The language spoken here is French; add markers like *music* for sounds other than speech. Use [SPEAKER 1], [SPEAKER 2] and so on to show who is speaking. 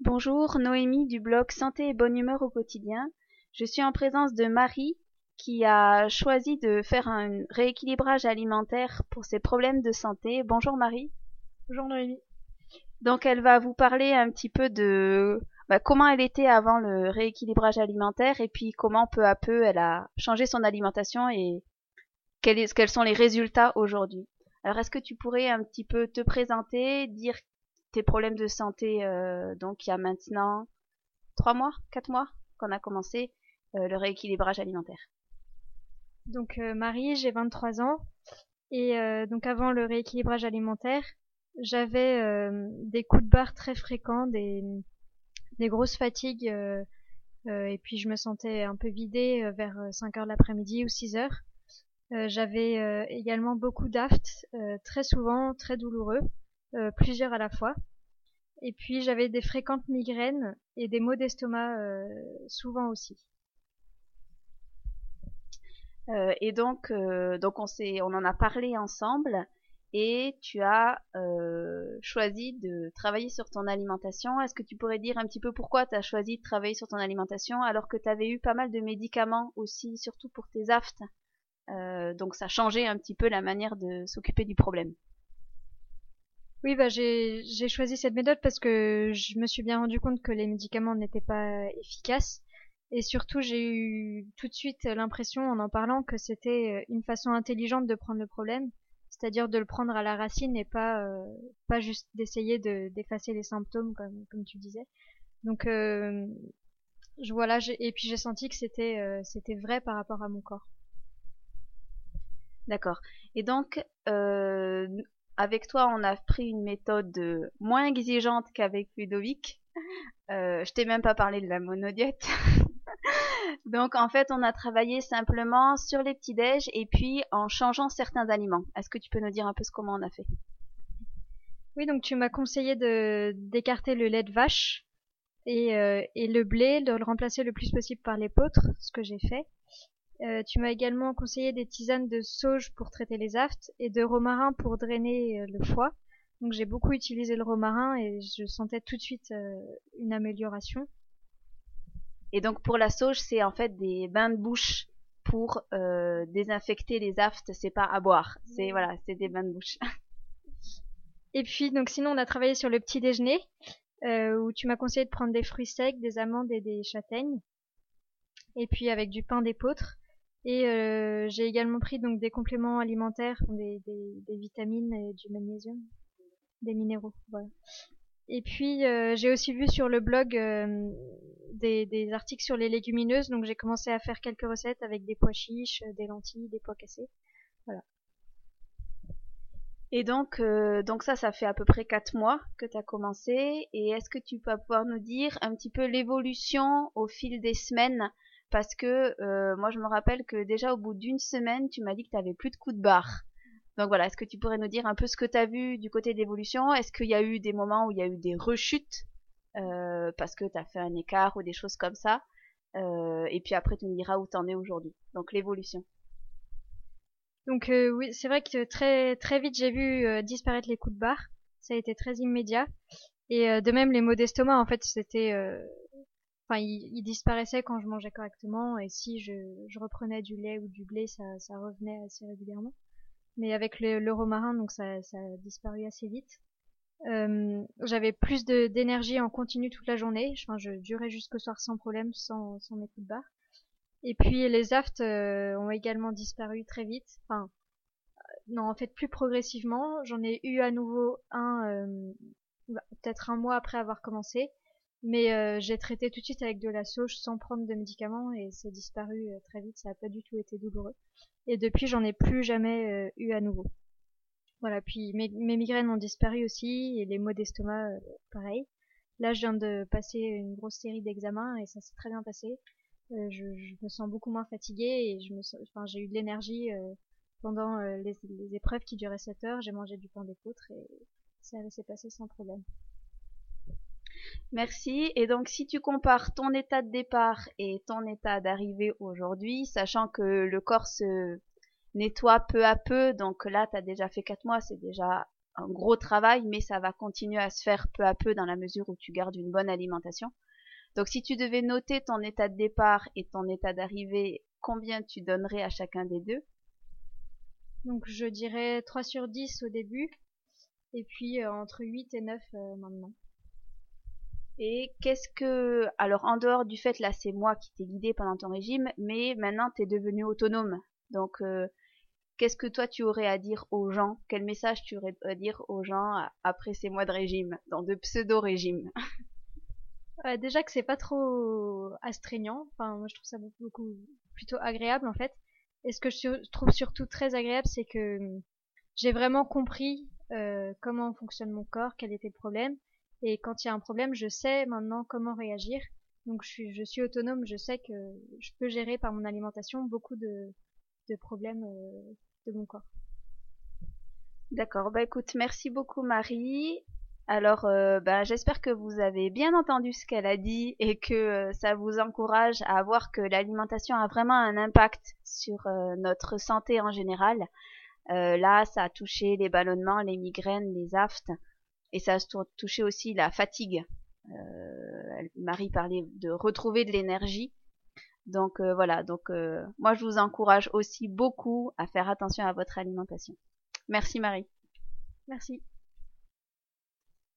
[SPEAKER 1] Bonjour, Noémie du blog Santé et bonne humeur au quotidien. Je suis en présence de Marie qui a choisi de faire un rééquilibrage alimentaire pour ses problèmes de santé. Bonjour Marie.
[SPEAKER 2] Bonjour Noémie.
[SPEAKER 1] Donc elle va vous parler un petit peu de bah, comment elle était avant le rééquilibrage alimentaire et puis comment peu à peu elle a changé son alimentation et quels, quels sont les résultats aujourd'hui. Alors est-ce que tu pourrais un petit peu te présenter, dire tes problèmes de santé euh, donc il y a maintenant trois mois, quatre mois qu'on a commencé euh, le rééquilibrage alimentaire.
[SPEAKER 2] Donc euh, Marie, j'ai 23 ans et donc avant le rééquilibrage alimentaire, j'avais des coups de barre très fréquents, des, grosses fatigues et puis je me sentais un peu vidée vers 5 heures de l'après-midi ou 6 heures. j'avais également beaucoup d'aftes, très souvent très douloureux, plusieurs à la fois. Et puis j'avais des fréquentes migraines et des maux d'estomac euh, souvent aussi.
[SPEAKER 1] Euh, et donc, euh, on, on en a parlé ensemble et tu as choisi de travailler sur ton alimentation. Est-ce que tu pourrais dire un petit peu pourquoi tu as choisi de travailler sur ton alimentation alors que tu avais eu pas mal de médicaments aussi, surtout pour tes aftes? Donc ça changeait un petit peu la manière de s'occuper du problème.
[SPEAKER 2] Oui, bah j'ai choisi cette méthode parce que je me suis bien rendu compte que les médicaments n'étaient pas efficaces et surtout j'ai eu tout de suite l'impression en en parlant que c'était euh, une façon intelligente de prendre le problème, c'est-à-dire de le prendre à la racine et pas euh, pas juste d'essayer de d'effacer les symptômes comme comme tu disais. Donc euh, voilà et puis j'ai senti que c'était euh, c'était vrai par rapport à mon corps.
[SPEAKER 1] D'accord. Et donc, euh, avec toi, on a pris une méthode euh, moins exigeante qu'avec Ludovic. *laughs* Euh, je t'ai même pas parlé de la monodiète. *laughs* Donc en fait, on a travaillé simplement sur les petits déj et puis en changeant certains aliments. Est-ce que tu peux nous dire un peu ce comment on a fait?
[SPEAKER 2] Oui, donc tu m'as conseillé d'écarter le lait de vache et, euh, et le blé, de le remplacer le plus possible par l'épeautre, ce que j'ai fait. Euh, tu m'as également conseillé des tisanes de sauge pour traiter les aftes et de romarin pour drainer euh, le foie. Donc j'ai beaucoup utilisé le romarin et je sentais tout de suite euh, une amélioration.
[SPEAKER 1] Et donc pour la sauge, c'est en fait des bains de bouche pour désinfecter les aftes, c'est pas à boire. C'est voilà, c'est des bains de bouche. *laughs*
[SPEAKER 2] Et puis donc sinon on a travaillé sur le petit déjeuner où tu m'as conseillé de prendre des fruits secs, des amandes et des châtaignes. Et puis avec du pain d'épeautre et euh, j'ai également pris donc des compléments alimentaires, des, des, des, vitamines et du magnésium, des minéraux. Voilà. Et puis euh, j'ai aussi vu sur le blog euh, des, des, articles sur les légumineuses, donc j'ai commencé à faire quelques recettes avec des pois chiches, des lentilles, des pois cassés. Voilà.
[SPEAKER 1] Et donc, euh, donc ça, ça fait à peu près quatre mois que tu as commencé. Et est-ce que tu peux pouvoir nous dire un petit peu l'évolution au fil des semaines parce que euh, moi je me rappelle que déjà au bout d'une semaine, tu m'as dit que tu plus de coups de barre. Donc voilà, est-ce que tu pourrais nous dire un peu ce que tu as vu du côté d'évolution? Est-ce qu'il y a eu des moments où il y a eu des rechutes euh, parce que tu as fait un écart ou des choses comme ça? Euh, Et puis après, tu me diras où tu en es aujourd'hui. Donc l'évolution.
[SPEAKER 2] Donc oui, c'est vrai que très très vite j'ai vu disparaître les coups de barre. Ça a été très immédiat. Et de même les maux d'estomac, en fait, c'était enfin il, disparaissait quand je mangeais correctement et si je, reprenais du lait ou du blé ça, revenait assez régulièrement. Mais avec le, le romarin donc ça, ça a disparu assez vite. Euh, j'avais plus d'énergie en continu toute la journée. Enfin je durais jusqu'au soir sans problème sans, sans mes coups de barre. Et puis les aftes euh, ont également disparu très vite. Enfin non en fait plus progressivement. J'en ai eu à nouveau un euh, bah, peut-être un mois après avoir commencé mais euh, j'ai traité tout de suite avec de la sauge sans prendre de médicaments et c'est disparu euh, très vite, ça n'a pas du tout été douloureux. Et depuis, j'en ai plus jamais euh, eu à nouveau. Voilà, puis mes, migraines ont disparu aussi et les maux d'estomac, pareil. Là, je viens de passer une grosse série d'examens et ça s'est très bien passé. Je, me sens beaucoup moins fatiguée et je me enfin, j'ai eu de l'énergie pendant les, épreuves qui duraient 7 heures. J'ai mangé du pain d'épeautre et ça s'est passé sans problème.
[SPEAKER 1] Merci. Et donc, si tu compares ton état de départ et ton état d'arrivée aujourd'hui, sachant que le corps se nettoie peu à peu, donc là, tu as déjà fait 4 mois, c'est déjà un gros travail, mais ça va continuer à se faire peu à peu dans la mesure où tu gardes une bonne alimentation. Donc si tu devais noter ton état de départ et ton état d'arrivée, combien tu donnerais à chacun des deux?
[SPEAKER 2] Donc je dirais 3 sur 10 au début, et puis euh, entre 8 et 9 euh, maintenant.
[SPEAKER 1] Et qu'est-ce que... Alors en dehors du fait, là c'est moi qui t'ai guidé pendant ton régime, mais maintenant tu es devenu autonome. Donc euh, qu'est-ce que toi tu aurais à dire aux gens? Quel message tu aurais à dire aux gens après ces mois de régime, dans de pseudo-régimes? *laughs*
[SPEAKER 2] Euh, déjà que c'est pas trop astreignant. Enfin, moi je trouve ça beaucoup, plutôt agréable en fait. Et ce que je trouve surtout très agréable, c'est que hum, j'ai vraiment compris euh, comment fonctionne mon corps, quel était le problème. Et quand il y a un problème, je sais maintenant comment réagir. Donc je suis, autonome, je sais que je peux gérer par mon alimentation beaucoup de, problèmes euh, de mon corps.
[SPEAKER 1] D'accord, bah écoute, merci beaucoup Marie. Alors, euh, ben, j'espère que vous avez bien entendu ce qu'elle a dit et que euh, ça vous encourage à voir que l'alimentation a vraiment un impact sur notre santé en général. là, ça a touché les ballonnements, les migraines, les aftes et ça a touché aussi la fatigue. Marie parlait de retrouver de l'énergie. Donc voilà, donc moi je vous encourage aussi beaucoup à faire attention à votre alimentation. Merci Marie.
[SPEAKER 2] Merci.